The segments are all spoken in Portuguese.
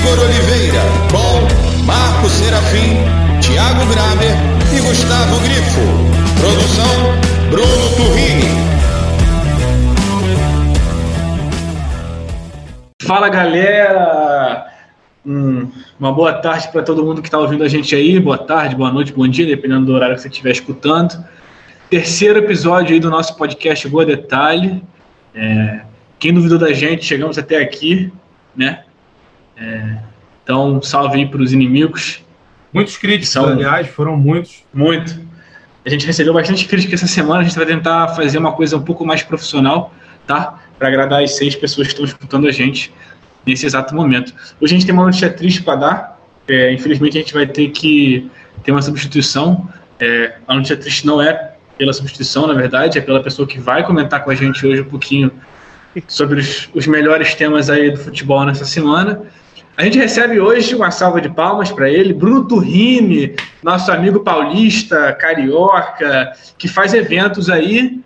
Igor Oliveira, com Marco Serafim, Thiago Graber e Gustavo Grifo. Produção Bruno Turrini. Fala galera! Hum, uma boa tarde para todo mundo que está ouvindo a gente aí. Boa tarde, boa noite, bom dia, dependendo do horário que você estiver escutando. Terceiro episódio aí do nosso podcast Boa Detalhe. É, quem duvidou da gente, chegamos até aqui, né? É, então, salve aí para os inimigos. Muitos críticos, São, aliás, foram muitos. Muito. A gente recebeu bastante crítica essa semana. A gente vai tentar fazer uma coisa um pouco mais profissional, tá? Para agradar as seis pessoas que estão escutando a gente nesse exato momento. Hoje a gente tem uma notícia triste para dar. É, infelizmente a gente vai ter que ter uma substituição. É, a notícia triste não é pela substituição, na verdade, é pela pessoa que vai comentar com a gente hoje um pouquinho sobre os, os melhores temas aí do futebol nessa semana. A gente recebe hoje uma salva de palmas para ele, Bruno Turrini, nosso amigo paulista, carioca, que faz eventos aí,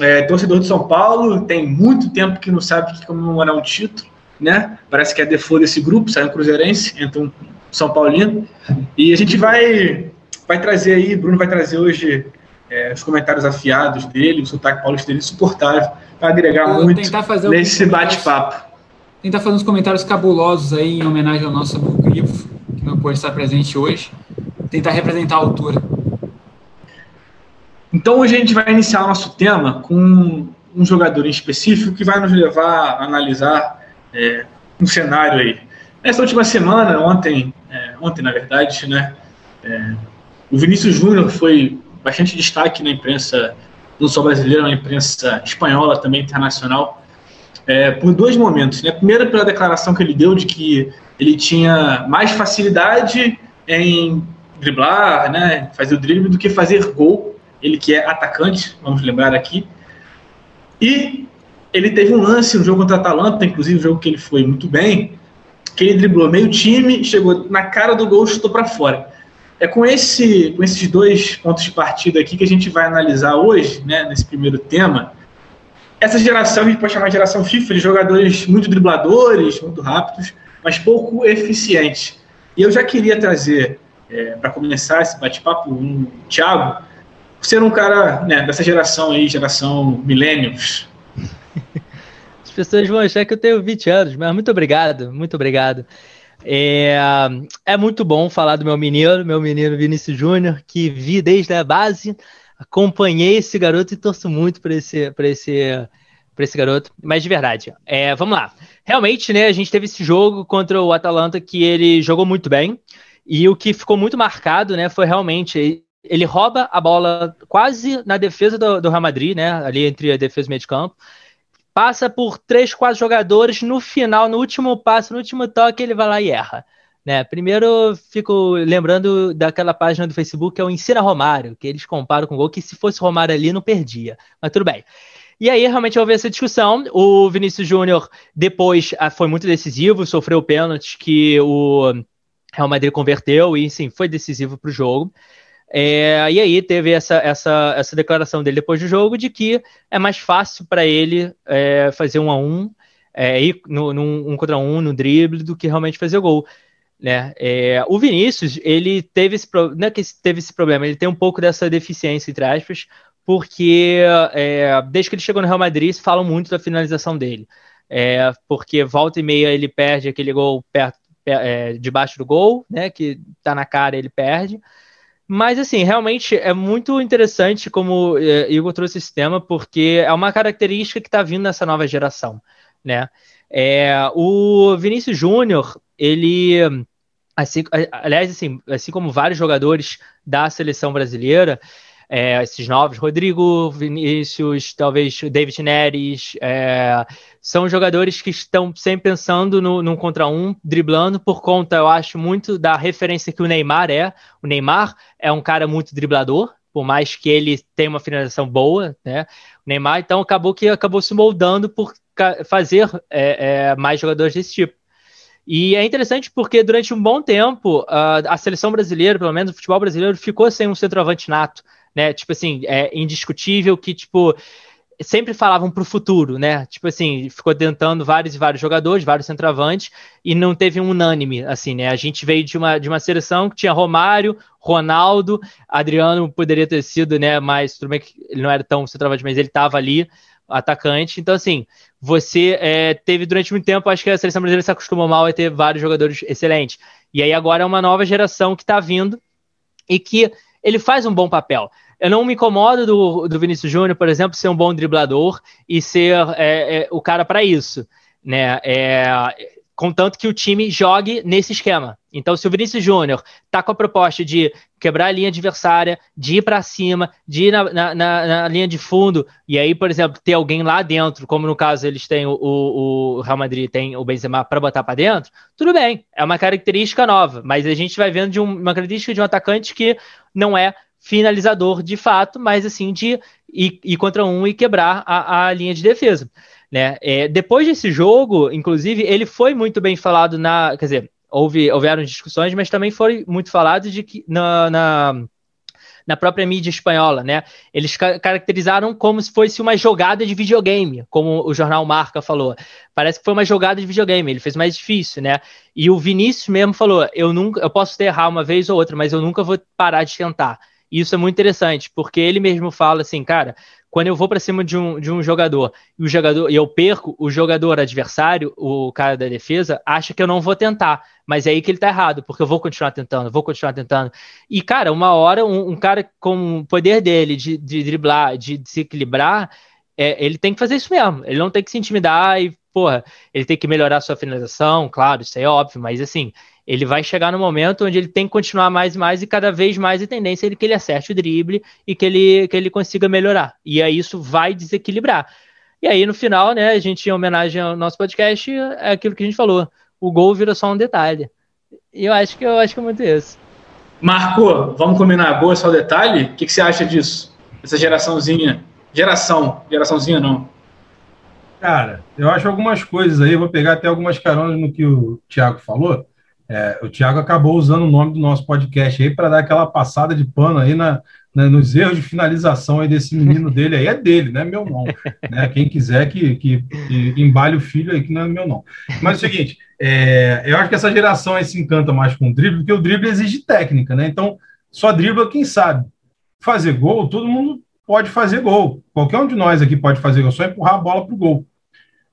é, torcedor de São Paulo, tem muito tempo que não sabe que comemorar um título né? Parece que é default desse grupo, sai um Cruzeirense, entra um São Paulino. E a gente vai, vai trazer aí, Bruno vai trazer hoje é, os comentários afiados dele, o sotaque paulista dele insuportável, para agregar Eu muito nesse bate-papo. Tentar fazer uns comentários cabulosos aí em homenagem ao nosso amigo Grifo, que não pode estar presente hoje. Tentar representar a altura. Então hoje a gente vai iniciar o nosso tema com um jogador em específico que vai nos levar a analisar é, um cenário aí. Nessa última semana, ontem, é, ontem na verdade, né, é, o Vinícius Júnior foi bastante destaque na imprensa, não só brasileira, na imprensa espanhola, também internacional, é, por dois momentos. Né? Primeiro, pela declaração que ele deu de que ele tinha mais facilidade em driblar, né, fazer o drible, do que fazer gol. Ele que é atacante, vamos lembrar aqui. E ele teve um lance no jogo contra a Atalanta, inclusive um jogo que ele foi muito bem, que ele driblou meio time, chegou na cara do gol e chutou para fora. É com, esse, com esses dois pontos de partida aqui que a gente vai analisar hoje, né, nesse primeiro tema, essa geração, a gente pode chamar de geração FIFA, de jogadores muito dribladores, muito rápidos, mas pouco eficientes. E eu já queria trazer, é, para começar esse bate-papo, um Thiago, ser um cara né, dessa geração aí, geração millennials, as pessoas vão achar que eu tenho 20 anos, mas muito obrigado, muito obrigado. É, é muito bom falar do meu menino, meu menino Vinícius Júnior, que vi desde a base, acompanhei esse garoto e torço muito para esse, esse, esse garoto. Mas de verdade, é, vamos lá. Realmente, né, a gente teve esse jogo contra o Atalanta que ele jogou muito bem. E o que ficou muito marcado, né, foi realmente ele rouba a bola quase na defesa do, do Real Madrid, né, ali entre a defesa e o meio de campo passa por três, quatro jogadores, no final, no último passo, no último toque, ele vai lá e erra. Né? Primeiro, fico lembrando daquela página do Facebook que é o Ensina Romário, que eles comparam com o gol, que se fosse Romário ali, não perdia. Mas tudo bem. E aí, realmente, houve essa discussão. O Vinícius Júnior, depois, ah, foi muito decisivo, sofreu pênalti que o Real Madrid converteu e, sim, foi decisivo para o jogo. É, e aí teve essa, essa, essa declaração dele depois do jogo de que é mais fácil para ele é, fazer um a um, é, ir no, num um contra um no drible do que realmente fazer o gol. Né? É, o Vinícius, ele teve esse, não é que teve esse problema, ele tem um pouco dessa deficiência, entre aspas, porque é, desde que ele chegou no Real Madrid, falam muito da finalização dele. É, porque volta e meia ele perde aquele gol perto, é, debaixo do gol, né? Que tá na cara ele perde. Mas, assim, realmente é muito interessante como é, Igor trouxe esse tema, porque é uma característica que está vindo nessa nova geração, né? É, o Vinícius Júnior, ele, assim, aliás, assim, assim como vários jogadores da seleção brasileira, é, esses novos, Rodrigo, Vinícius, talvez David Neres, é, são jogadores que estão sempre pensando no, num contra um, driblando, por conta, eu acho, muito da referência que o Neymar é. O Neymar é um cara muito driblador, por mais que ele tenha uma finalização boa, né? O Neymar, então, acabou que acabou se moldando por fazer é, é, mais jogadores desse tipo. E é interessante porque durante um bom tempo a, a seleção brasileira, pelo menos o futebol brasileiro, ficou sem um centroavante nato né? Tipo assim, é indiscutível que, tipo, sempre falavam para o futuro, né? Tipo assim, ficou tentando vários e vários jogadores, vários centroavantes, e não teve um unânime, assim, né? A gente veio de uma, de uma seleção que tinha Romário, Ronaldo, Adriano poderia ter sido, né? Mas tudo bem que ele não era tão centroavante, mas ele estava ali, atacante. Então, assim, você é, teve durante muito tempo, acho que a seleção brasileira se acostumou mal a ter vários jogadores excelentes. E aí agora é uma nova geração que está vindo e que ele faz um bom papel. Eu não me incomodo do, do Vinícius Júnior, por exemplo, ser um bom driblador e ser é, é, o cara para isso. Né? É, contanto que o time jogue nesse esquema. Então, se o Vinícius Júnior está com a proposta de quebrar a linha adversária, de ir para cima, de ir na, na, na, na, linha de fundo, e aí, por exemplo, ter alguém lá dentro, como no caso eles têm o, o, o Real Madrid, tem o Benzema para botar para dentro, tudo bem, é uma característica nova, mas a gente vai vendo de um, uma característica de um atacante que não é finalizador de fato, mas assim, de ir, ir contra um e quebrar a, a linha de defesa. Né? É, depois desse jogo, inclusive, ele foi muito bem falado na. Quer dizer, houve, houveram discussões, mas também foi muito falado de que na, na, na própria mídia espanhola, né? Eles ca caracterizaram como se fosse uma jogada de videogame, como o jornal Marca falou. Parece que foi uma jogada de videogame, ele fez mais difícil, né? E o Vinícius mesmo falou: eu nunca, eu posso ter errar uma vez ou outra, mas eu nunca vou parar de tentar. E isso é muito interessante, porque ele mesmo fala assim, cara, quando eu vou para cima de um, de um jogador e o jogador e eu perco, o jogador adversário, o cara da defesa, acha que eu não vou tentar. Mas é aí que ele tá errado, porque eu vou continuar tentando, vou continuar tentando. E, cara, uma hora, um, um cara com o poder dele de, de driblar, de, de se equilibrar, é, ele tem que fazer isso mesmo. Ele não tem que se intimidar e, porra, ele tem que melhorar sua finalização, claro, isso é óbvio, mas assim, ele vai chegar no momento onde ele tem que continuar mais e mais e cada vez mais a tendência é que ele acerte o drible e que ele, que ele consiga melhorar. E aí isso vai desequilibrar. E aí no final, né, a gente em homenagem ao nosso podcast, é aquilo que a gente falou, o gol vira só um detalhe. E eu acho que eu acho que é muito isso. Marco, vamos combinar gol é só detalhe? O que, que você acha disso? Essa geraçãozinha, geração, geraçãozinha não. Cara, eu acho algumas coisas aí, vou pegar até algumas caronas no que o Thiago falou. É, o Thiago acabou usando o nome do nosso podcast aí para dar aquela passada de pano aí na, na, nos erros de finalização aí desse menino dele aí. É dele, não é meu não. Né? Quem quiser que, que, que, embale o filho aí, que não é meu não. Mas é o seguinte, é, eu acho que essa geração aí se encanta mais com o drible, porque o drible exige técnica, né? Então, só dribla quem sabe. Fazer gol, todo mundo pode fazer gol. Qualquer um de nós aqui pode fazer gol, só empurrar a bola para o gol.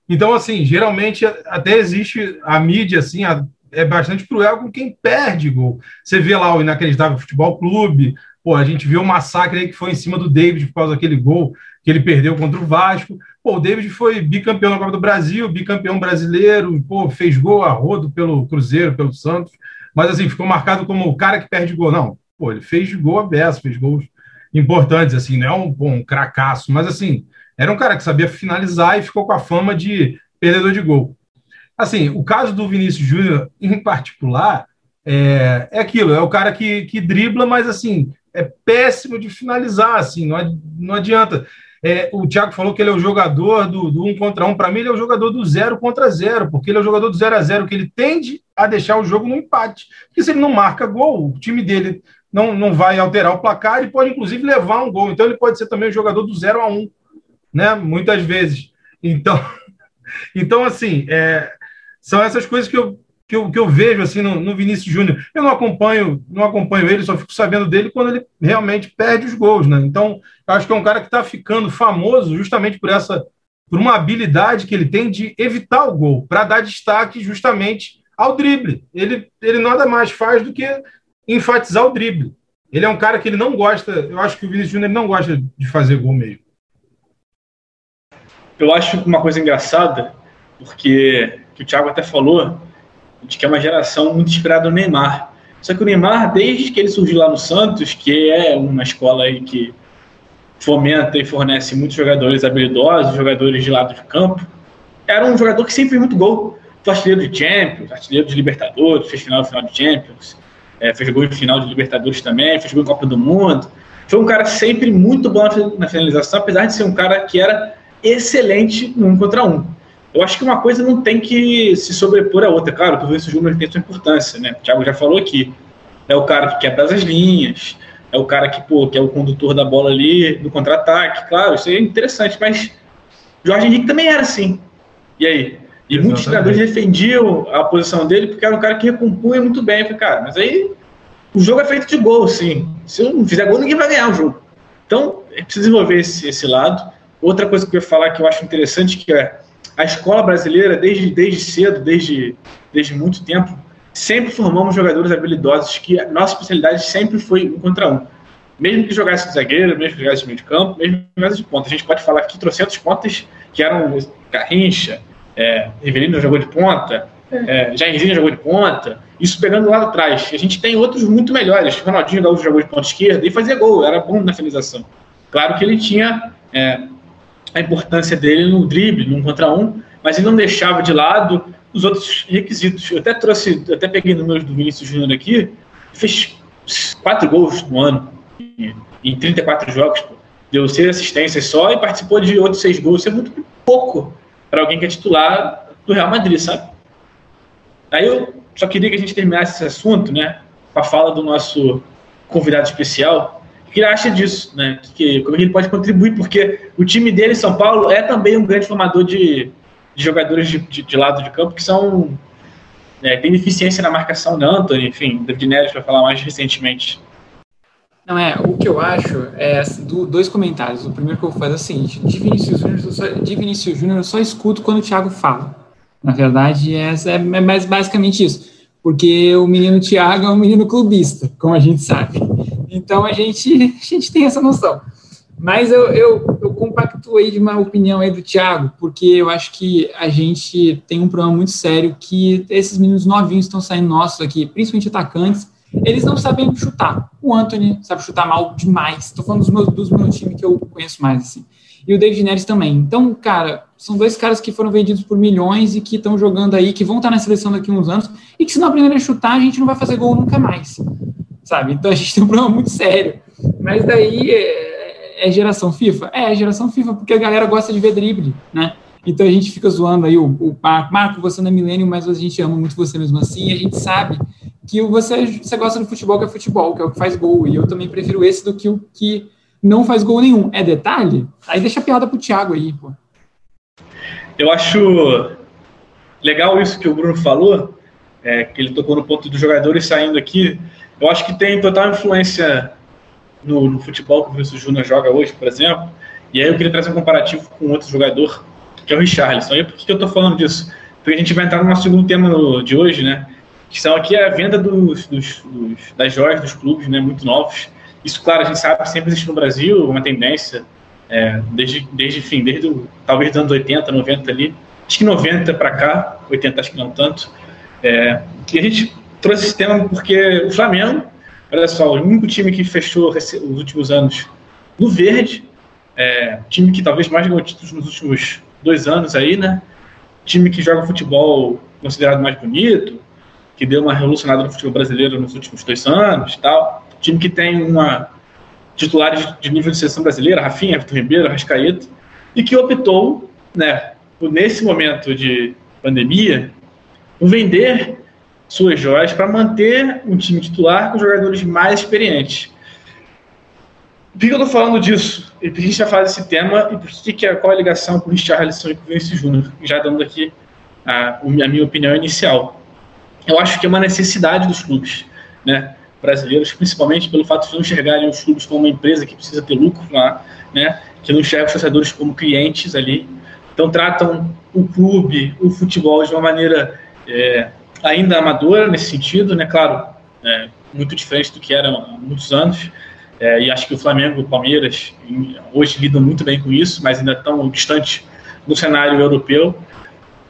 Então, assim, geralmente até existe a mídia, assim, a, é bastante cruel com quem perde gol. Você vê lá o Inacreditável Futebol Clube, pô, a gente viu o massacre aí que foi em cima do David por causa daquele gol que ele perdeu contra o Vasco. Pô, o David foi bicampeão na Copa do Brasil, bicampeão brasileiro, pô, fez gol a rodo pelo Cruzeiro, pelo Santos, mas assim, ficou marcado como o cara que perde gol. Não, pô, ele fez gol aberto, fez gols importantes, assim, não é um, um cracaço, mas assim, era um cara que sabia finalizar e ficou com a fama de perdedor de gol. Assim, o caso do Vinícius Júnior, em particular, é, é aquilo, é o cara que, que dribla, mas assim, é péssimo de finalizar, assim, não, não adianta. É, o Thiago falou que ele é o jogador do, do um contra um. Para mim, ele é o jogador do zero contra zero, porque ele é o jogador do zero a zero, que ele tende a deixar o jogo no empate. Porque se ele não marca gol, o time dele não, não vai alterar o placar e pode, inclusive, levar um gol. Então, ele pode ser também o jogador do zero a um, né? Muitas vezes. Então, então assim, é, são essas coisas que eu, que eu, que eu vejo assim no, no Vinícius Júnior. Eu não acompanho, não acompanho ele, só fico sabendo dele quando ele realmente perde os gols, né? Então, acho que é um cara que está ficando famoso justamente por essa por uma habilidade que ele tem de evitar o gol, para dar destaque justamente ao drible. Ele, ele nada mais faz do que enfatizar o drible. Ele é um cara que ele não gosta, eu acho que o Vinícius Júnior não gosta de fazer gol mesmo. Eu acho uma coisa engraçada, porque que o Thiago até falou, de que é uma geração muito inspirada no Neymar. Só que o Neymar, desde que ele surgiu lá no Santos, que é uma escola aí que fomenta e fornece muitos jogadores habilidosos, jogadores de lado de campo, era um jogador que sempre fez muito gol. Foi artilheiro de Champions, artilheiro de Libertadores, fez final final de Champions, é, fez gol em final de Libertadores também, fez gol em Copa do Mundo. Foi um cara sempre muito bom na finalização, apesar de ser um cara que era excelente no um contra um eu acho que uma coisa não tem que se sobrepor à outra. Claro, que o Júnior tem sua importância, né? O Thiago já falou aqui. É o cara que quebra as linhas, é o cara que, pô, que é o condutor da bola ali no contra-ataque. Claro, isso é interessante, mas Jorge Henrique também era assim. E aí? E Exatamente. muitos treinadores defendiam a posição dele porque era um cara que recompunha muito bem. Eu falei, cara, mas aí o jogo é feito de gol, sim. Se eu não fizer gol, ninguém vai ganhar o jogo. Então, é preciso desenvolver esse, esse lado. Outra coisa que eu ia falar que eu acho interessante, que é a escola brasileira, desde, desde cedo, desde, desde muito tempo, sempre formamos jogadores habilidosos, que a nossa especialidade sempre foi um contra um. Mesmo que jogasse de zagueiro, mesmo que jogasse de meio de campo, mesmo que jogasse de ponta. A gente pode falar aqui trocentos pontas que eram Garrincha, é, Rivelino jogou de ponta, é, Jairzinho jogou de ponta, isso pegando lá atrás. A gente tem outros muito melhores. Ronaldinho Gaúcho jogou de ponta esquerda e fazia gol, era bom na finalização. Claro que ele tinha é, a importância dele no drible, num contra um, mas ele não deixava de lado os outros requisitos. Eu até trouxe, eu até peguei números do Vinícius Júnior aqui, fez quatro gols no ano, em 34 jogos, pô. deu seis assistências só e participou de outros seis gols. Isso é muito pouco para alguém que é titular do Real Madrid, sabe? Aí eu só queria que a gente terminasse esse assunto, né, com a fala do nosso convidado especial. O que ele acha disso, né? Que, como ele pode contribuir, porque o time dele, São Paulo, é também um grande formador de, de jogadores de, de, de, lado de campo que são. É, tem deficiência na marcação da Anthony, enfim, David Neres vai falar mais recentemente. Não, é, o que eu acho é do, dois comentários. O primeiro que eu vou fazer é o seguinte: de Vinícius Júnior, de Vinícius Júnior eu só escuto quando o Thiago fala. Na verdade, é, é, é mais basicamente isso. Porque o menino Thiago é um menino clubista, como a gente sabe. Então a gente, a gente tem essa noção. Mas eu, eu, eu de uma opinião aí do Thiago, porque eu acho que a gente tem um problema muito sério que esses meninos novinhos estão saindo nossos aqui, principalmente atacantes, eles não sabem chutar. O Anthony sabe chutar mal demais. Estou falando dos meus, dos meus times que eu conheço mais, assim. E o David Neres também. Então, cara, são dois caras que foram vendidos por milhões e que estão jogando aí, que vão estar na seleção daqui a uns anos, e que se não aprenderem a chutar, a gente não vai fazer gol nunca mais. Sabe? Então a gente tem um problema muito sério. Mas daí é, é geração FIFA? É, é geração FIFA, porque a galera gosta de ver drible, né? Então a gente fica zoando aí o, o Marco, Marco, você não é milênio, mas a gente ama muito você mesmo assim, e a gente sabe que você, você gosta do futebol que é futebol, que é o que faz gol, e eu também prefiro esse do que o que não faz gol nenhum. É detalhe? Aí deixa a piada pro Thiago aí, pô. Eu acho legal isso que o Bruno falou, é, que ele tocou no ponto dos jogadores saindo aqui. Eu acho que tem total influência no, no futebol que o Vinícius Júnior joga hoje, por exemplo. E aí eu queria trazer um comparativo com outro jogador, que é o Richarlison. E por que eu tô falando disso? Porque a gente vai entrar no nosso segundo tema de hoje, né? Que são aqui a venda dos, dos, dos, das joias dos clubes, né? Muito novos. Isso, claro, a gente sabe sempre existe no Brasil uma tendência, é, desde, desde, enfim, desde o, talvez dos anos 80, 90 ali. Acho que 90 para cá, 80 acho que não tanto. É, a gente trouxe esse tema porque o Flamengo, olha só, o único time que fechou os últimos anos no verde, é, time que talvez mais ganhou títulos nos últimos dois anos aí, né? Time que joga futebol considerado mais bonito, que deu uma revolucionada no futebol brasileiro nos últimos dois anos tal. Time que tem uma titulares de nível de seleção brasileira, Rafinha, Vitor Ribeiro, Rascaeta, e que optou, né, nesse momento de pandemia, por vender suas joias para manter um time titular com jogadores mais experientes. Por que eu estou falando disso? E por que a gente vai falar desse tema e por que, que é, qual a ligação com o Richarlison e com o Vinicius Júnior? Já dando aqui a, a minha opinião inicial. Eu acho que é uma necessidade dos clubes né, brasileiros, principalmente pelo fato de não enxergarem os clubes como uma empresa que precisa ter lucro lá, né, que não enxergam os torcedores como clientes ali. Então tratam o clube, o futebol de uma maneira é, ainda amadora nesse sentido, né? Claro, é, muito diferente do que era há muitos anos. É, e acho que o Flamengo e o Palmeiras hoje lidam muito bem com isso, mas ainda estão distantes do cenário europeu.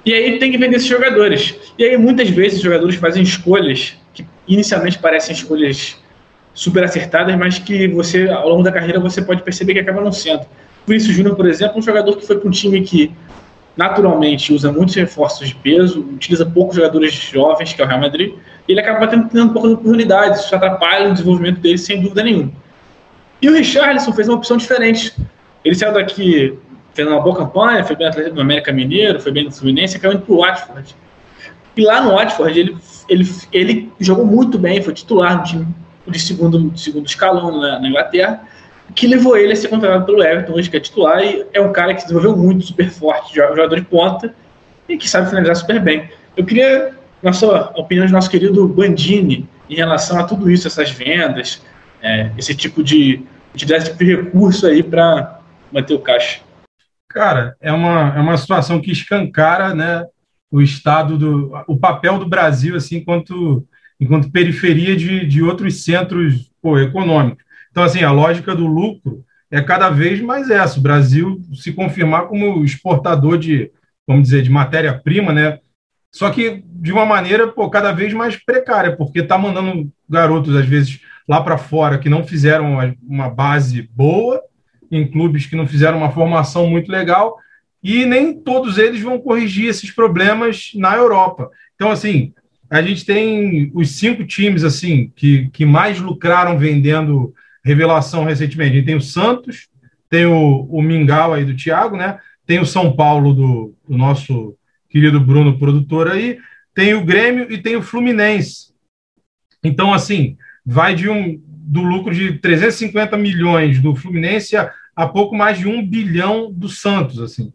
E aí tem que vender esses jogadores. E aí muitas vezes os jogadores fazem escolhas que inicialmente parecem escolhas super acertadas, mas que você ao longo da carreira você pode perceber que acaba não sendo. O Vinícius Júnior, por exemplo, é um jogador que foi para um time que naturalmente usa muitos reforços de peso, utiliza poucos jogadores jovens, que é o Real Madrid, e ele acaba tendo, tendo poucas oportunidades, isso atrapalha o desenvolvimento dele sem dúvida nenhuma. E o Richarlison fez uma opção diferente. Ele saiu daqui, fez uma boa campanha, foi bem no América Mineiro, foi bem no Fluminense, caiu indo para o Watford. E lá no Watford ele, ele, ele jogou muito bem, foi titular no time de segundo, de segundo escalão na, na Inglaterra, que levou ele a ser contratado pelo Everton, hoje que é titular, e é um cara que se desenvolveu muito, super forte, jogador de ponta, e que sabe finalizar super bem. Eu queria nossa opinião de nosso querido Bandini em relação a tudo isso, essas vendas, é, esse tipo de esse tipo de recurso aí para manter o caixa. Cara, é uma, é uma situação que escancara né, o estado do. o papel do Brasil assim, enquanto, enquanto periferia de, de outros centros pô, econômicos. Então, assim, a lógica do lucro é cada vez mais essa. O Brasil se confirmar como exportador de, vamos dizer, de matéria-prima, né? Só que de uma maneira pô, cada vez mais precária, porque está mandando garotos, às vezes, lá para fora que não fizeram uma base boa, em clubes que não fizeram uma formação muito legal, e nem todos eles vão corrigir esses problemas na Europa. Então, assim, a gente tem os cinco times assim que, que mais lucraram vendendo revelação recentemente. A gente tem o Santos, tem o, o Mingau aí do Thiago, né? Tem o São Paulo do, do nosso querido Bruno, produtor aí, tem o Grêmio e tem o Fluminense. Então, assim, vai de um do lucro de 350 milhões do Fluminense a, a pouco mais de um bilhão do Santos, assim.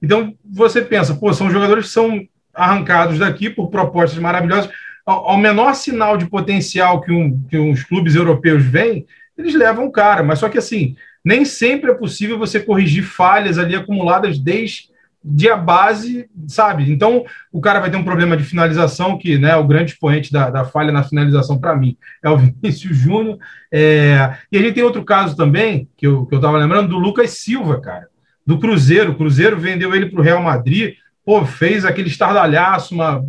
Então, você pensa, pô, são jogadores que são arrancados daqui por propostas maravilhosas. Ao, ao menor sinal de potencial que, um, que uns clubes europeus veem, eles levam o cara. Mas só que, assim, nem sempre é possível você corrigir falhas ali acumuladas desde de a base, sabe? Então, o cara vai ter um problema de finalização, que né, o grande expoente da, da falha na finalização, para mim, é o Vinícius Júnior. É... E a gente tem outro caso também, que eu, que eu tava lembrando, do Lucas Silva, cara, do Cruzeiro. O Cruzeiro vendeu ele para o Real Madrid, pô, fez aquele estardalhaço, uma,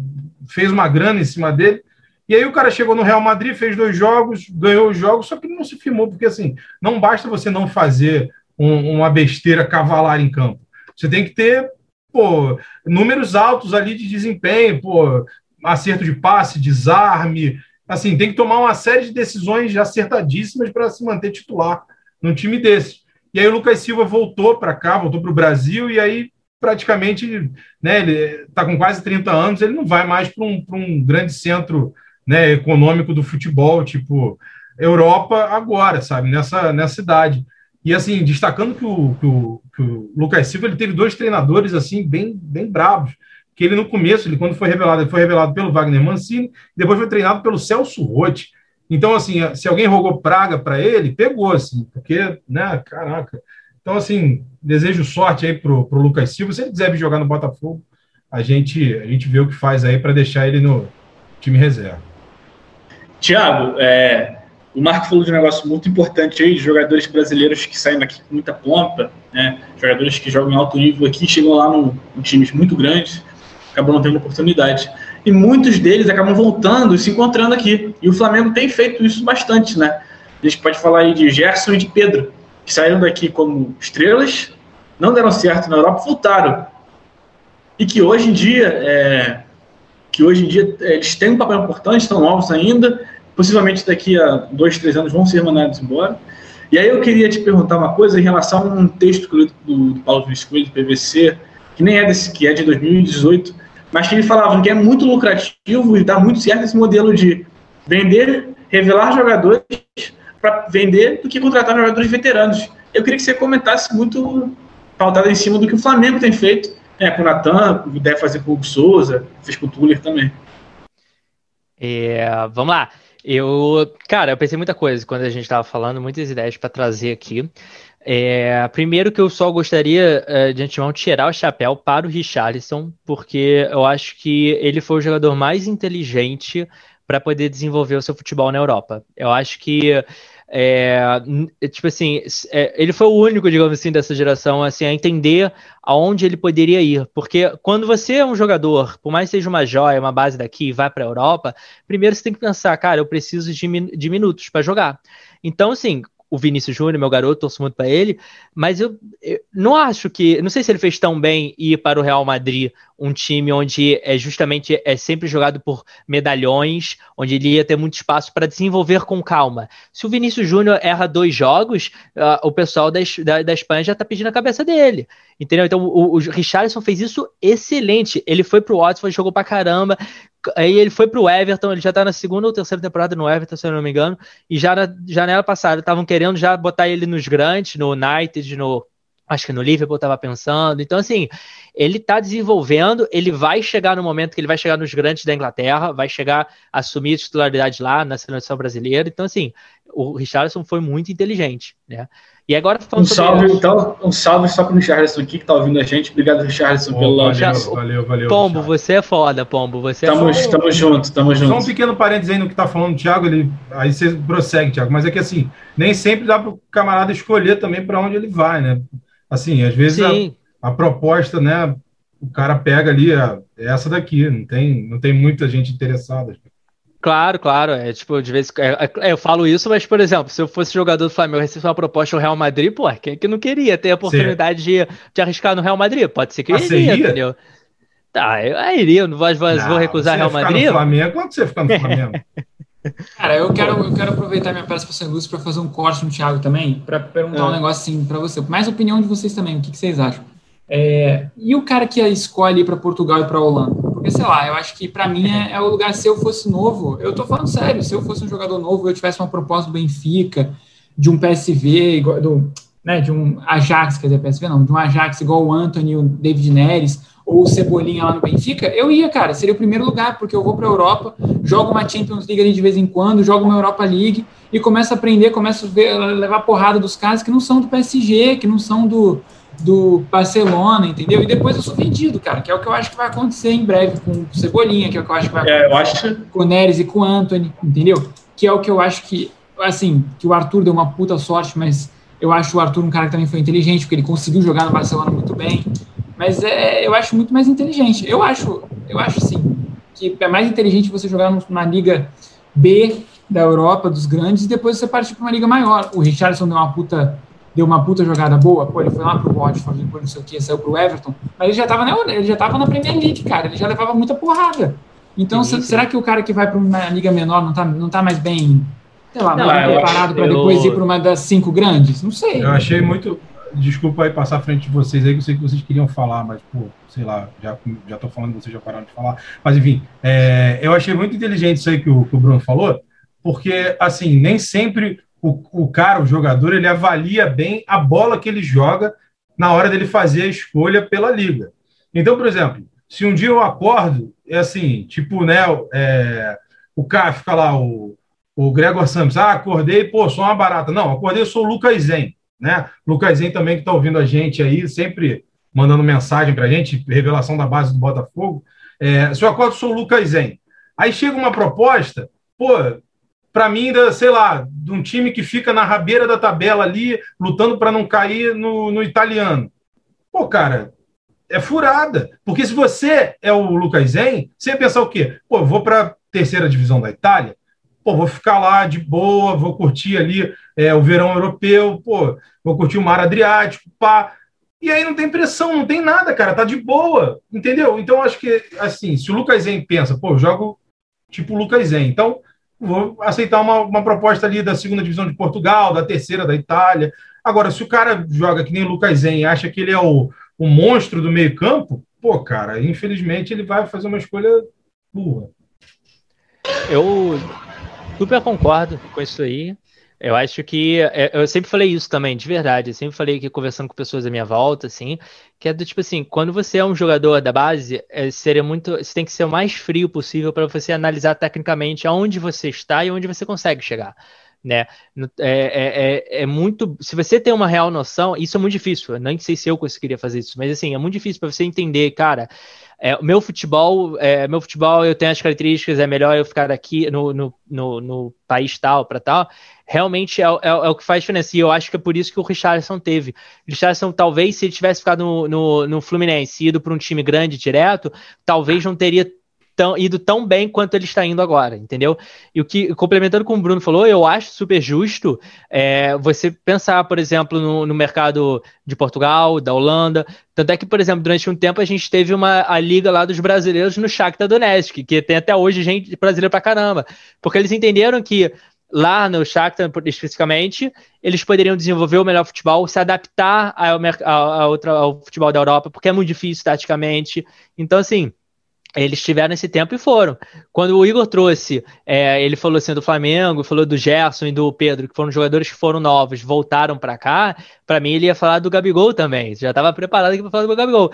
fez uma grana em cima dele. E aí o cara chegou no Real Madrid, fez dois jogos, ganhou os jogos, só que não se firmou, porque assim, não basta você não fazer um, uma besteira cavalar em campo. Você tem que ter pô, números altos ali de desempenho, pô, acerto de passe, desarme, assim, tem que tomar uma série de decisões acertadíssimas para se manter titular num time desse. E aí o Lucas Silva voltou para cá, voltou para o Brasil, e aí praticamente, né, ele está com quase 30 anos, ele não vai mais para um, um grande centro né, econômico do futebol, tipo Europa agora, sabe, nessa, nessa idade. E assim, destacando que o, que o, que o Lucas Silva ele teve dois treinadores assim bem, bem bravos. Que ele no começo, ele quando foi revelado, ele foi revelado pelo Wagner Mancini, depois foi treinado pelo Celso Rotti. Então, assim, se alguém rogou praga para ele, pegou, assim, porque, né, caraca. Então, assim, desejo sorte aí pro, pro Lucas Silva. Se ele quiser vir jogar no Botafogo, a gente, a gente vê o que faz aí para deixar ele no time reserva. Tiago, é, o Marco falou de um negócio muito importante aí, de jogadores brasileiros que saem daqui com muita pompa, né? Jogadores que jogam em alto nível aqui, chegam lá no, em times muito grandes, acabam não tendo oportunidade. E muitos deles acabam voltando e se encontrando aqui. E o Flamengo tem feito isso bastante, né? A gente pode falar aí de Gerson e de Pedro, que saíram daqui como estrelas, não deram certo na Europa, voltaram. E que hoje em dia, é, que hoje em dia é, eles têm um papel importante, estão novos ainda, possivelmente daqui a dois, três anos vão ser mandados embora. E aí eu queria te perguntar uma coisa em relação a um texto do, do Paulo Luiz Coelho, do PVC, que nem é desse, que é de 2018, mas que ele falava que é muito lucrativo e dá muito certo esse modelo de vender, revelar jogadores para vender do que contratar jogadores veteranos. Eu queria que você comentasse muito pautado em cima do que o Flamengo tem feito, né, com o Natan, deve fazer com o Souza, fez com o Tuller também. É, vamos lá. Eu, cara, eu pensei muita coisa quando a gente estava falando, muitas ideias para trazer aqui. É, primeiro que eu só gostaria é, de antemão tirar o chapéu para o Richarlison, porque eu acho que ele foi o jogador mais inteligente para poder desenvolver o seu futebol na Europa. Eu acho que é, tipo assim, é, ele foi o único, digamos assim, dessa geração assim, a entender aonde ele poderia ir. Porque quando você é um jogador, por mais que seja uma joia, uma base daqui e vai para a Europa, primeiro você tem que pensar, cara, eu preciso de, de minutos para jogar. Então, assim, o Vinícius Júnior, meu garoto, torço muito para ele, mas eu, eu, não acho que, não sei se ele fez tão bem ir para o Real Madrid um time onde é justamente é sempre jogado por medalhões, onde ele ia ter muito espaço para desenvolver com calma. Se o Vinícius Júnior erra dois jogos, uh, o pessoal da, da, da, Espanha já está pedindo a cabeça dele. Entendeu? Então o, o Richarlison fez isso excelente. Ele foi pro Watford, jogou pra caramba. Aí ele foi pro Everton, ele já tá na segunda ou terceira temporada no Everton, se eu não me engano. E já na janela passada estavam querendo já botar ele nos grandes, no United, no acho que no Liverpool estava pensando. Então, assim, ele está desenvolvendo, ele vai chegar no momento que ele vai chegar nos grandes da Inglaterra, vai chegar a assumir a titularidade lá na seleção brasileira. Então, assim, o Richardson foi muito inteligente, né? E agora um salve, então, um salve só para o Richardson aqui que está ouvindo a gente. Obrigado, Richardson, pelo valeu, valeu, valeu, Pombo, você é foda, Pombo. Você tamo, é foda. Tamo junto, tamo junto. Só um pequeno parênteses aí no que está falando o Thiago, ele, aí você prossegue, Thiago, mas é que assim, nem sempre dá para o camarada escolher também para onde ele vai, né? Assim, às vezes a, a, proposta, né? O cara pega ali, é essa daqui, não tem, não tem muita gente interessada. Claro, claro. É tipo, de vez é, é, eu falo isso, mas, por exemplo, se eu fosse jogador do Flamengo e recebesse uma proposta do Real Madrid, pô, quem é que não queria ter a oportunidade de, de, arriscar no Real Madrid? Pode ser que ah, iria, entendeu? Tá, eu, eu iria, não vou, vou, não, vou recusar Real Madrid. No Flamengo, quando você ficar no Flamengo? Cara, eu quero, eu quero aproveitar minha participação luz para fazer um corte no Thiago também, para perguntar é. um negócio assim para você. Mais opinião de vocês também, o que, que vocês acham? É, e o cara que escolhe ir para Portugal e para Holanda? Porque, sei lá, eu acho que para mim é, é, o lugar, se eu fosse novo, eu tô falando sério, se eu fosse um jogador novo, eu tivesse uma proposta do Benfica, de um PSV, igual, do, né, de um Ajax, quer dizer, PSV não, de um Ajax igual o Anthony, o David Neres, ou o Cebolinha lá no Benfica, eu ia, cara, seria o primeiro lugar, porque eu vou para a Europa, jogo uma Champions League ali de vez em quando, jogo uma Europa League e começo a aprender, começo a ver, levar porrada dos caras que não são do PSG, que não são do, do Barcelona, entendeu? E depois eu sou vendido, cara, que é o que eu acho que vai acontecer em breve com o Cebolinha, que é o que eu acho que vai acontecer é, eu acho... com o Neres e com o Anthony, entendeu? Que é o que eu acho que, assim, que o Arthur deu uma puta sorte, mas eu acho o Arthur um cara que também foi inteligente, porque ele conseguiu jogar no Barcelona muito bem. Mas é, eu acho muito mais inteligente. Eu acho, eu acho sim, que é mais inteligente você jogar numa liga B da Europa, dos grandes, e depois você partir para uma liga maior. O Richardson deu uma puta deu uma puta jogada boa, pô, ele foi lá pro Watford, depois não sei o que, saiu pro Everton, mas ele já tava na, ele já tava na Premier League, cara, ele já levava muita porrada. Então, será que o cara que vai para uma liga menor não tá, não tá mais bem, sei lá, não, mais preparado para depois ir para uma das cinco grandes? Não sei. Eu achei muito, desculpa aí passar à frente de vocês aí, que eu sei que vocês queriam falar, mas, pô, sei lá, já, já tô falando, vocês já pararam de falar. Mas, enfim, é, eu achei muito inteligente isso aí que o, que o Bruno falou, porque, assim, nem sempre o, o cara, o jogador, ele avalia bem a bola que ele joga na hora dele fazer a escolha pela liga. Então, por exemplo, se um dia eu acordo, é assim, tipo, né, é, o cara fica lá, o, o Gregor Santos, ah, acordei, pô, sou uma barata. Não, acordei, sou o Lucas Zen né? Lucasinho também que está ouvindo a gente aí, sempre mandando mensagem para a gente, revelação da base do Botafogo. É, seu acordo, sou o Lucas Zen. Aí chega uma proposta, pô, para mim, da, sei lá, de um time que fica na rabeira da tabela ali, lutando para não cair no, no italiano. Pô, cara, é furada. Porque se você é o Lucas Zen, você ia pensar o quê? Pô, vou para terceira divisão da Itália, pô, vou ficar lá de boa, vou curtir ali é, o verão europeu, pô, vou curtir o mar Adriático, pá. E aí não tem pressão, não tem nada, cara, tá de boa, entendeu? Então acho que, assim, se o Lucas Zen pensa, pô, jogo tipo o Lucas Zen, então vou aceitar uma, uma proposta ali da segunda divisão de Portugal, da terceira da Itália. Agora, se o cara joga que nem o Lucas Zen acha que ele é o, o monstro do meio campo, pô, cara, infelizmente ele vai fazer uma escolha burra. Eu super concordo com isso aí. Eu acho que é, eu sempre falei isso também, de verdade. Eu sempre falei que conversando com pessoas à minha volta, assim, que é do tipo assim, quando você é um jogador da base, é, seria muito, você tem que ser o mais frio possível para você analisar tecnicamente aonde você está e onde você consegue chegar. Né? É, é, é, é, muito. Se você tem uma real noção, isso é muito difícil. Eu nem sei se eu conseguiria fazer isso, mas assim, é muito difícil para você entender, cara. É, o meu futebol, é, meu futebol, eu tenho as características, é melhor eu ficar aqui no, no, no, no país tal para tal. Realmente é, é, é, o que faz diferença. E eu acho que é por isso que o Richardson teve. Richardson, talvez, se ele tivesse ficado no, no, no Fluminense ido para um time grande direto, talvez não teria tão, ido tão bem quanto ele está indo agora, entendeu? E o que, complementando com o Bruno falou, eu acho super justo é, você pensar, por exemplo, no, no, mercado de Portugal, da Holanda. Tanto é que, por exemplo, durante um tempo a gente teve uma a liga lá dos brasileiros no Shakhtar Donetsk, que tem até hoje gente brasileira pra caramba, porque eles entenderam que lá no Shakhtar especificamente, eles poderiam desenvolver o melhor futebol, se adaptar ao, ao, ao, ao futebol da Europa, porque é muito difícil taticamente. Então, assim, eles tiveram esse tempo e foram. Quando o Igor trouxe, é, ele falou assim do Flamengo, falou do Gerson e do Pedro, que foram jogadores que foram novos, voltaram para cá. Para mim, ele ia falar do Gabigol também. Já estava preparado aqui para falar do Gabigol.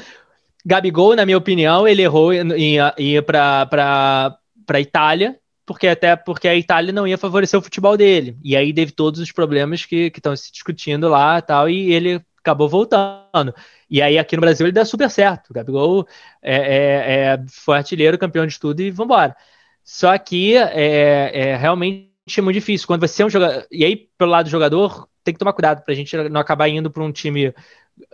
Gabigol, na minha opinião, ele errou em ir para para Itália, porque até porque a Itália não ia favorecer o futebol dele. E aí teve todos os problemas que estão se discutindo lá, tal, e ele acabou voltando. E aí aqui no Brasil ele dá super certo. O Gabigol é, é, é, foi artilheiro, campeão de tudo e vambora. Só que é, é realmente muito difícil. Quando você é um jogador. E aí, pelo lado do jogador, tem que tomar cuidado para a gente não acabar indo para um time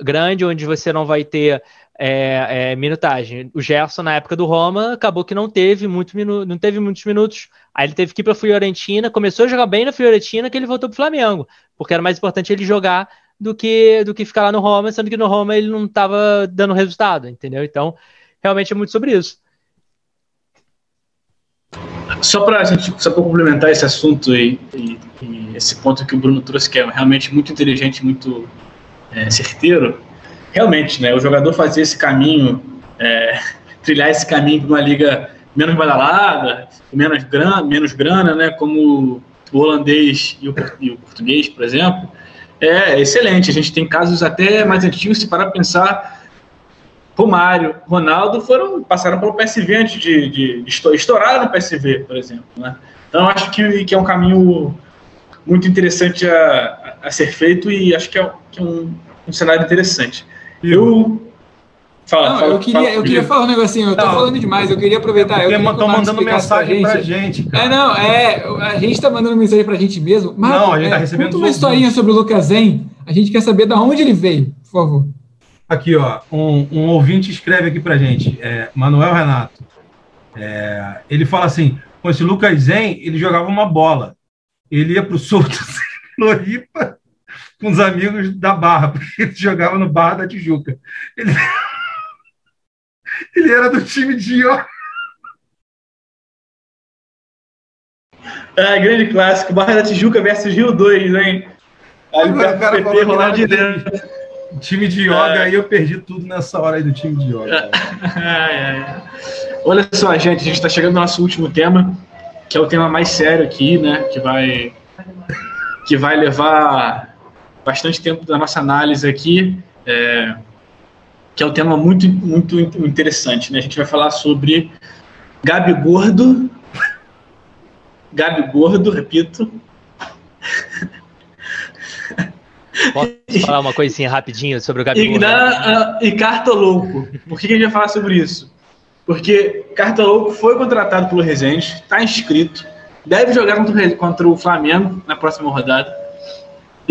grande onde você não vai ter é, é, minutagem. O Gerson, na época do Roma, acabou que não teve, muito minu não teve muitos minutos. Aí ele teve que ir para a Fiorentina, começou a jogar bem na Fiorentina, que ele voltou para o Flamengo, porque era mais importante ele jogar do que, do que ficar lá no Roma, sendo que no Roma ele não estava dando resultado, entendeu? Então, realmente é muito sobre isso. Só para só para complementar esse assunto e, e, e, esse ponto que o Bruno trouxe, que é realmente muito inteligente, muito é, certeiro, realmente, né, o jogador fazer esse caminho, é, trilhar esse caminho para uma liga menos badalada, menos grana, menos grana, né, como o holandês e o, e o português, por exemplo, é, excelente. A gente tem casos até mais antigos, se parar para pensar, Romário, Ronaldo foram, passaram pelo PSV antes de, de, de estourar no PSV, por exemplo. Né? Então, acho que, que é um caminho muito interessante a, a ser feito e acho que é, que é um, um cenário interessante. Eu Fala, não, fala, eu queria, fala, eu queria falar um negocinho, eu tô não, falando demais, eu queria aproveitar. eu estão mandando mensagem pra gente. Pra gente é, não, é, a gente tá mandando mensagem pra gente mesmo. Mas, não, a gente tá é, tá recebendo. Conta uma historinha sobre o Lucas Zen, a gente quer saber de onde ele veio, por favor. Aqui, ó, um, um ouvinte escreve aqui pra gente, é, Manuel Renato. É, ele fala assim: com esse Lucas Zen, ele jogava uma bola. Ele ia pro sul Floripa com os amigos da Barra, porque ele jogava no Barra da Tijuca. Ele. Ele era do time de. É, grande clássico. Barra da Tijuca versus Rio 2, hein? Aí Agora, o cara PT rolar de dentro. Time de yoga, é. aí eu perdi tudo nessa hora aí do time de yoga. É, Olha só, gente, a gente está chegando no nosso último tema, que é o tema mais sério aqui, né? Que vai, que vai levar bastante tempo da nossa análise aqui. É, que é um tema muito, muito interessante. Né? A gente vai falar sobre Gabi Gordo. Gabi Gordo, repito. Posso falar uma coisinha rapidinho sobre o Gabi Gordo? E, e Cartolouco. Por que a gente vai falar sobre isso? Porque Cartolouco foi contratado pelo Resende, está inscrito, deve jogar contra o, contra o Flamengo na próxima rodada.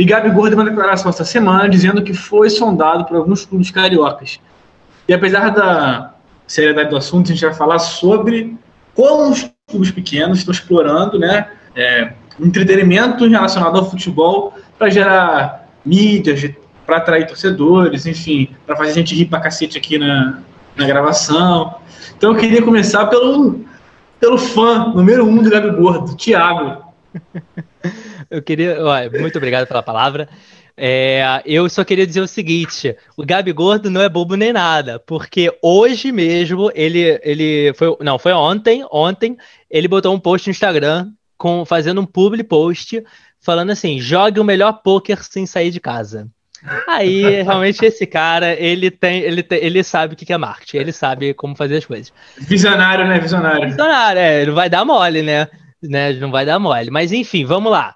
E Gabigol deu uma declaração essa semana dizendo que foi sondado por alguns clubes cariocas. E apesar da seriedade do assunto, a gente vai falar sobre como os clubes pequenos estão explorando né, é, entretenimento relacionado ao futebol para gerar mídias, para atrair torcedores, enfim, para fazer a gente rir para cacete aqui na, na gravação. Então eu queria começar pelo, pelo fã número um do Gabi Gordo, Thiago. Eu queria. muito obrigado pela palavra. É, eu só queria dizer o seguinte: o Gabi Gordo não é bobo nem nada, porque hoje mesmo ele, ele foi, não, foi ontem, ontem ele botou um post no Instagram com fazendo um public post falando assim: jogue o melhor poker sem sair de casa. Aí, realmente, esse cara, ele tem, ele tem, ele sabe o que é marketing, ele sabe como fazer as coisas. Visionário, né? Visionário. Visionário, é, ele vai dar mole, né? né? Não vai dar mole. Mas enfim, vamos lá.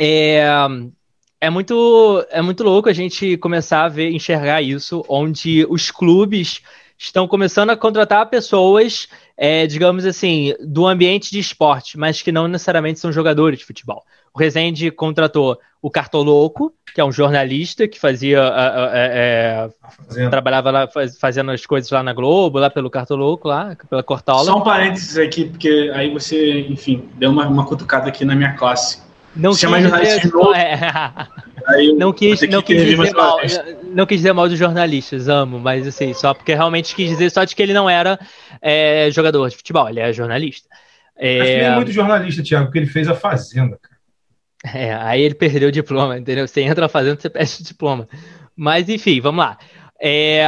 É, é muito é muito louco a gente começar a ver enxergar isso, onde os clubes estão começando a contratar pessoas, é, digamos assim, do ambiente de esporte, mas que não necessariamente são jogadores de futebol. O Rezende contratou o Cartoloco, que é um jornalista que fazia. É, é, trabalhava lá fazendo as coisas lá na Globo, lá pelo Cartoloco, lá, pela Cortola. Só um parênteses aqui, porque aí você, enfim, deu uma, uma cutucada aqui na minha classe. Não quis, dizer, de novo, é. não quis, não quis dizer mal, não quis dizer mal dos jornalistas, amo, mas assim, só porque realmente quis dizer só de que ele não era é, jogador de futebol, ele é jornalista. É... Acho que ele é muito jornalista, Thiago, porque ele fez a Fazenda, cara. É, aí ele perdeu o diploma, entendeu? Você entra fazendo, você perde o diploma. Mas enfim, vamos lá. É,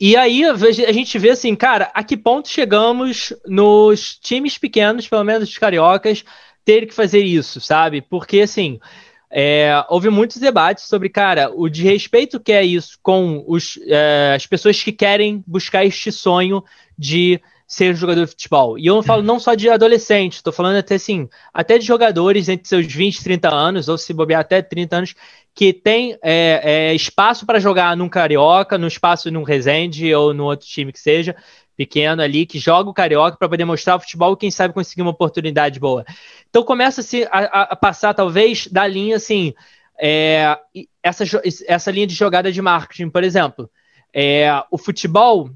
e aí a gente vê assim, cara, a que ponto chegamos nos times pequenos, pelo menos os cariocas, ter que fazer isso, sabe? Porque assim. É, houve muitos debates sobre, cara, o desrespeito que é isso com os, é, as pessoas que querem buscar este sonho de ser jogador de futebol. E eu falo não só de adolescente, estou falando até assim, até de jogadores entre seus 20 e 30 anos, ou se bobear até 30 anos, que tem é, é, espaço para jogar num Carioca, no espaço num Resende ou no outro time que seja, pequeno ali, que joga o Carioca para poder mostrar o futebol e quem sabe conseguir uma oportunidade boa. Então começa-se a, a, passar, talvez, da linha assim, é, essa, essa linha de jogada de marketing, por exemplo. É, o futebol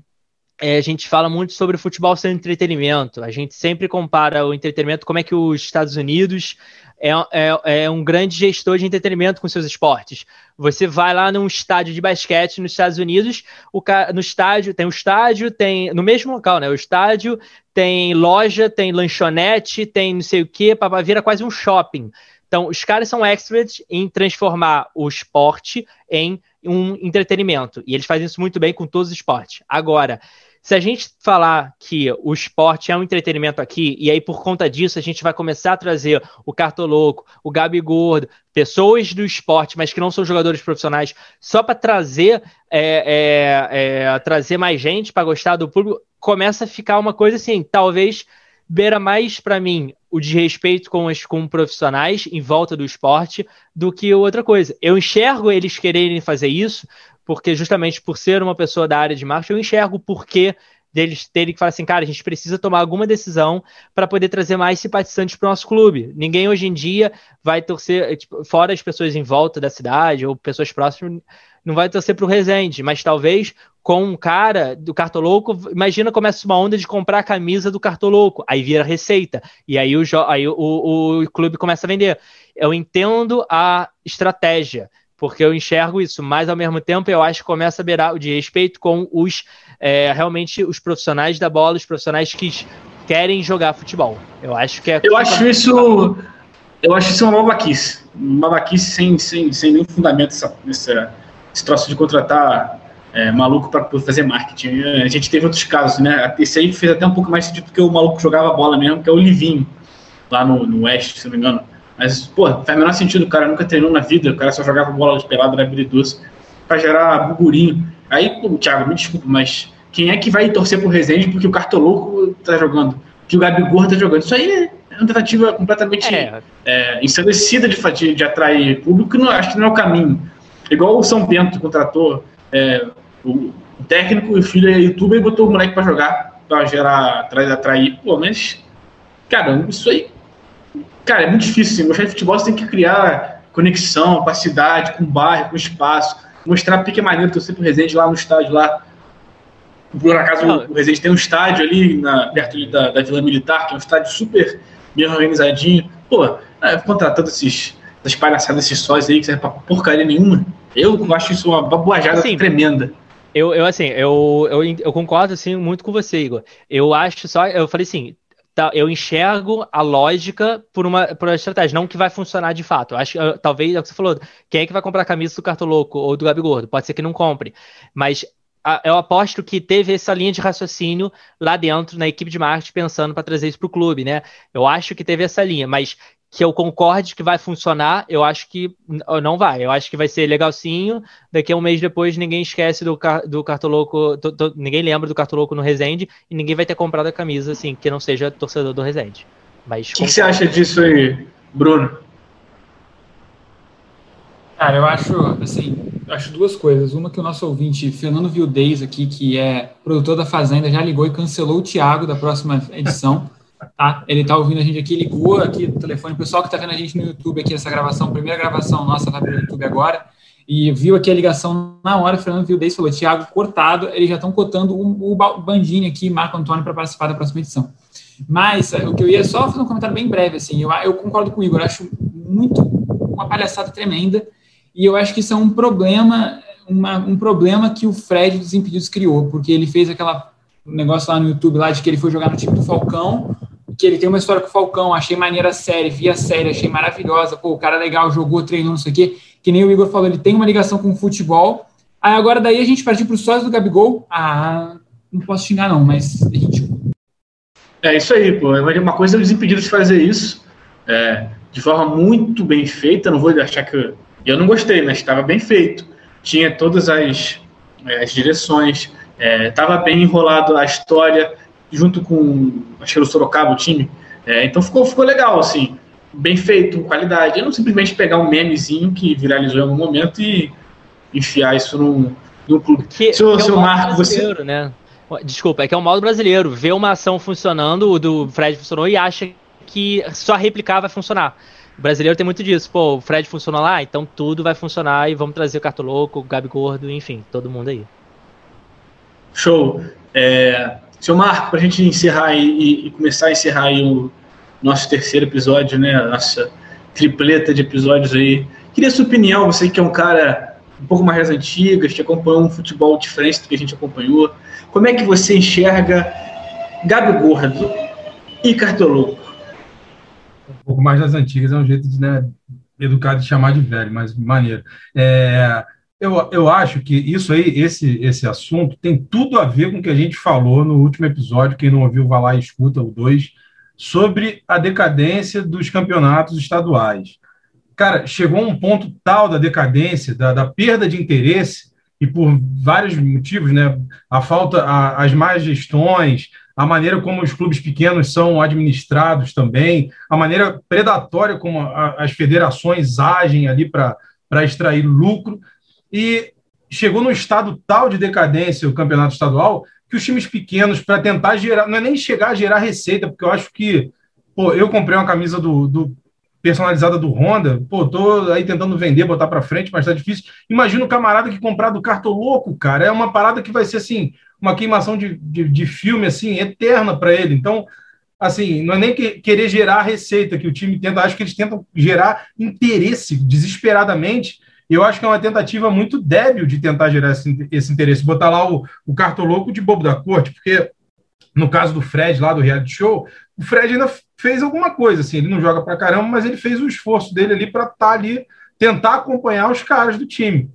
a gente fala muito sobre o futebol ser entretenimento. A gente sempre compara o entretenimento, como é que os Estados Unidos é, é, é, um grande gestor de entretenimento com seus esportes. Você vai lá num estádio de basquete nos Estados Unidos, o, no estádio tem o estádio, tem no mesmo local, né? O estádio tem loja, tem lanchonete, tem não sei o que, para vira quase um shopping. Então, os caras são experts em transformar o esporte em um entretenimento. E eles fazem isso muito bem com todos os esportes. Agora, se a gente falar que o esporte é um entretenimento aqui, e aí por conta disso a gente vai começar a trazer o Cartoloco, o Gabi Gordo, pessoas do esporte, mas que não são jogadores profissionais, só para trazer, é, é, é, trazer mais gente para gostar do público, começa a ficar uma coisa assim, talvez beira mais para mim o desrespeito com os com profissionais em volta do esporte do que outra coisa. Eu enxergo eles quererem fazer isso porque justamente por ser uma pessoa da área de marketing, eu enxergo o porquê deles terem que falar assim, cara, a gente precisa tomar alguma decisão para poder trazer mais simpatizantes para o nosso clube. Ninguém hoje em dia vai torcer, tipo, fora as pessoas em volta da cidade ou pessoas próximas, não vai torcer para o Resende, mas talvez com um cara do Cartoloco, imagina começa uma onda de comprar a camisa do Cartoloco, aí vira receita, e aí o, aí o, o, o clube começa a vender. Eu entendo a estratégia, porque eu enxergo isso, mas ao mesmo tempo eu acho que começa a beirar o de respeito com os é, realmente os profissionais da bola, os profissionais que querem jogar futebol. Eu acho que é. Eu acho isso. Eu acho isso uma babaquice. Uma babaquice sem, sem, sem nenhum fundamento essa, essa, esse troço de contratar é, maluco para fazer marketing. A gente teve outros casos, né? Esse aí fez até um pouco mais sentido porque o maluco jogava bola mesmo, que é o Livinho, lá no, no Oeste, se não me engano mas, pô, faz o menor sentido, o cara nunca treinou na vida, o cara só jogava bola de pelada, era habilidoso, pra gerar burburinho. Aí, pô, Thiago, me desculpa, mas quem é que vai torcer pro Resende porque o Cartoloco tá jogando, que o Gabigol tá jogando? Isso aí é uma tentativa completamente é. É, ensandecida de, de, de atrair público, que não, acho que não é o caminho. Igual o São Bento contratou é, o, técnico e o filho é youtuber e botou o moleque pra jogar, pra gerar, atrair, atrair. Pô, mas, cara, isso aí Cara, é muito difícil. Assim. Gostar de futebol você tem que criar conexão com a cidade, com o bairro, com o espaço. Mostrar porque é maneiro torcer pro Resende lá no estádio lá. Por acaso o Resende tem um estádio ali na, perto da, da Vila Militar, que é um estádio super bem organizadinho. Pô, é, contratando esses, essas palhaçadas, esses sóis aí que serve pra porcaria nenhuma. Eu acho isso uma babuajada assim, tremenda. Eu, eu assim, eu, eu, eu concordo assim muito com você, Igor. Eu acho só, eu falei assim, tá, eu enxergo a lógica por uma, por uma estratégia, não que vai funcionar de fato. Acho que talvez é o que você falou. Quem é que vai comprar a camisa do Cartoloco ou do Gabi Gordo? Pode ser que não compre. Mas a, eu aposto que teve essa linha de raciocínio lá dentro, na equipe de marketing, pensando para trazer isso para o clube, né? Eu acho que teve essa linha, mas que eu concorde que vai funcionar, eu acho que não vai. Eu acho que vai ser legalzinho. Daqui a um mês depois, ninguém esquece do, do Cartoloco, ninguém lembra do Cartoloco no Resende e ninguém vai ter comprado a camisa, assim, que não seja torcedor do Resende. Mas, o que, que você acha disso aí, Bruno? Cara, eu acho, assim, acho duas coisas. Uma que o nosso ouvinte, Fernando Vildez aqui, que é produtor da Fazenda, já ligou e cancelou o Thiago da próxima edição. Tá? Ele está ouvindo a gente aqui, ligou aqui no telefone. O pessoal que está vendo a gente no YouTube aqui, essa gravação, primeira gravação nossa, vai para o YouTube agora, e viu aqui a ligação na hora, o Fernando Vildez falou, Thiago, cortado, eles já estão cotando o, o Bandini aqui, Marco Antônio, para participar da próxima edição. Mas o que eu ia só fazer um comentário bem breve, assim, eu, eu concordo com o Igor, acho muito uma palhaçada tremenda, e eu acho que isso é um problema, uma, um problema que o Fred dos Impedidos criou, porque ele fez aquela negócio lá no YouTube lá de que ele foi jogar no time do Falcão, que ele tem uma história com o Falcão, achei maneira a série, vi a série, achei maravilhosa, pô, o cara é legal, jogou, treinou, não sei o quê, que nem o Igor falou, ele tem uma ligação com o futebol, aí agora daí a gente partiu para os sócios do Gabigol, ah, não posso xingar não, mas gente... É isso aí, pô, uma coisa é eles impedidos de fazer isso, é, de forma muito bem feita, não vou achar que... Eu não gostei, mas estava bem feito, tinha todas as, as direções, estava é, bem enrolado a história, junto com, acho que era o Sorocaba, o time. É, então ficou, ficou legal, assim, bem feito, qualidade. E não simplesmente pegar um memezinho que viralizou em algum momento e enfiar isso num, num clube. Que, seu, que é seu Marco, você. Né? Desculpa, é que é um modo brasileiro. Ver uma ação funcionando, o do Fred funcionou e acha que só replicar vai funcionar. O brasileiro tem muito disso. Pô, o Fred funcionou lá, então tudo vai funcionar e vamos trazer o Cartoloco, o Gabi Gordo, enfim, todo mundo aí. Show. É, seu Marco, para a gente encerrar e, e, começar a encerrar aí o nosso terceiro episódio, né? Nossa tripleta de episódios aí. Queria sua opinião, você que é um cara um pouco mais das antigas, que acompanhou um futebol diferente do que a gente acompanhou. Como é que você enxerga Gabi Gordo e Cartoloco? Um pouco mais das antigas é um jeito de, né, educado de chamar de velho, mas maneiro. É, eu, eu acho que isso aí, esse, esse assunto, tem tudo a ver com o que a gente falou no último episódio. Quem não ouviu, vá lá e escuta o 2, sobre a decadência dos campeonatos estaduais. Cara, chegou um ponto tal da decadência, da, da perda de interesse, e por vários motivos, né? A falta, a, as más gestões, a maneira como os clubes pequenos são administrados também, a maneira predatória como a, as federações agem ali para extrair lucro e chegou num estado tal de decadência o campeonato estadual que os times pequenos, para tentar gerar, não é nem chegar a gerar receita, porque eu acho que, pô, eu comprei uma camisa do, do personalizada do Honda, pô, tô aí tentando vender, botar para frente, mas tá difícil. Imagina o camarada que comprar do Cartoloco, cara, é uma parada que vai ser assim, uma queimação de, de, de filme assim eterna para ele. Então, assim, não é nem que, querer gerar receita que o time tenta, acho que eles tentam gerar interesse desesperadamente eu acho que é uma tentativa muito débil de tentar gerar esse, esse interesse, botar lá o, o cartoloco de bobo da corte, porque no caso do Fred lá do reality show, o Fred ainda fez alguma coisa, assim, ele não joga pra caramba, mas ele fez o esforço dele ali para estar tá ali, tentar acompanhar os caras do time.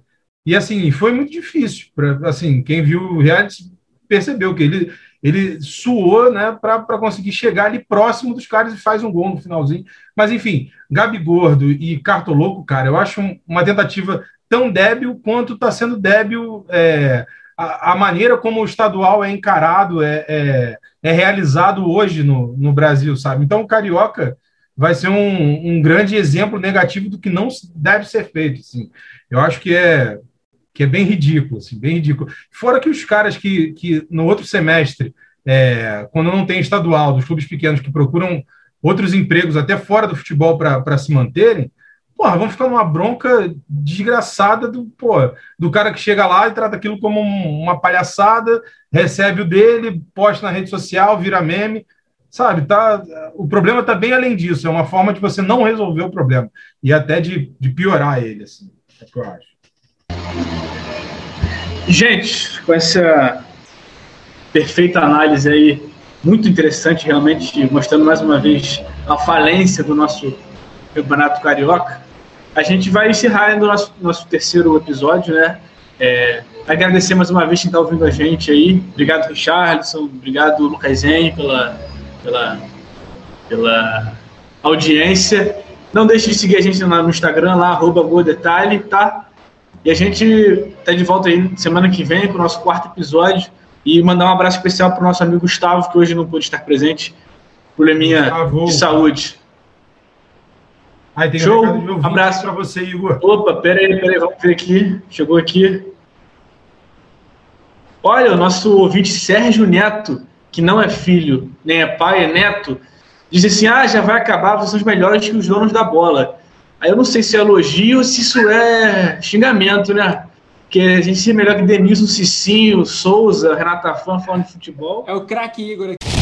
E assim, foi muito difícil. Pra, assim, quem viu o reality percebeu que ele, ele suou né, para conseguir chegar ali próximo dos caras e faz um gol no finalzinho. Mas, enfim, Gabi Gordo e Cartoloco, cara, eu acho uma tentativa tão débil quanto está sendo débil é, a, a, maneira como o estadual é encarado, é, é, é, realizado hoje no, no Brasil, sabe? Então, o Carioca vai ser um, um grande exemplo negativo do que não deve ser feito. Assim. Eu acho que é que é bem ridículo, assim, bem ridículo. Fora que os caras que, que no outro semestre, é, quando não tem estadual, dos clubes pequenos que procuram outros empregos até fora do futebol para se manterem, porra, vão ficar numa bronca desgraçada do, porra, do cara que chega lá e trata aquilo como uma palhaçada, recebe o dele, posta na rede social, vira meme, sabe? Tá, o problema está bem além disso, é uma forma de você não resolver o problema e até de, de piorar ele, assim, é o que eu acho. Gente, com essa perfeita análise aí, muito interessante, realmente mostrando mais uma vez a falência do nosso Campeonato Carioca, a gente vai encerrar o nosso, nosso terceiro episódio, né? É, agradecer mais uma vez quem está ouvindo a gente aí. Obrigado, Richardson. Obrigado, Lucas Henrique, pela, pela, pela audiência. Não deixe de seguir a gente no Instagram, lá, arroba Detalhe, tá? E a gente está de volta aí semana que vem com o nosso quarto episódio. E mandar um abraço especial para o nosso amigo Gustavo, que hoje não pôde estar presente, probleminha Gustavo. de saúde. Aí tem Show, um abraço para você, Igor. Opa, peraí, peraí, vamos ver aqui. Chegou aqui. Olha, o nosso ouvinte Sérgio Neto, que não é filho, nem é pai, é neto, diz assim: ah, já vai acabar, vocês são os melhores que os donos da bola. Aí eu não sei se é elogio ou se isso é xingamento, né? Porque a gente é melhor que Denilson, Cicinho, Souza, Renata Fã falando de futebol. É o craque Igor aqui.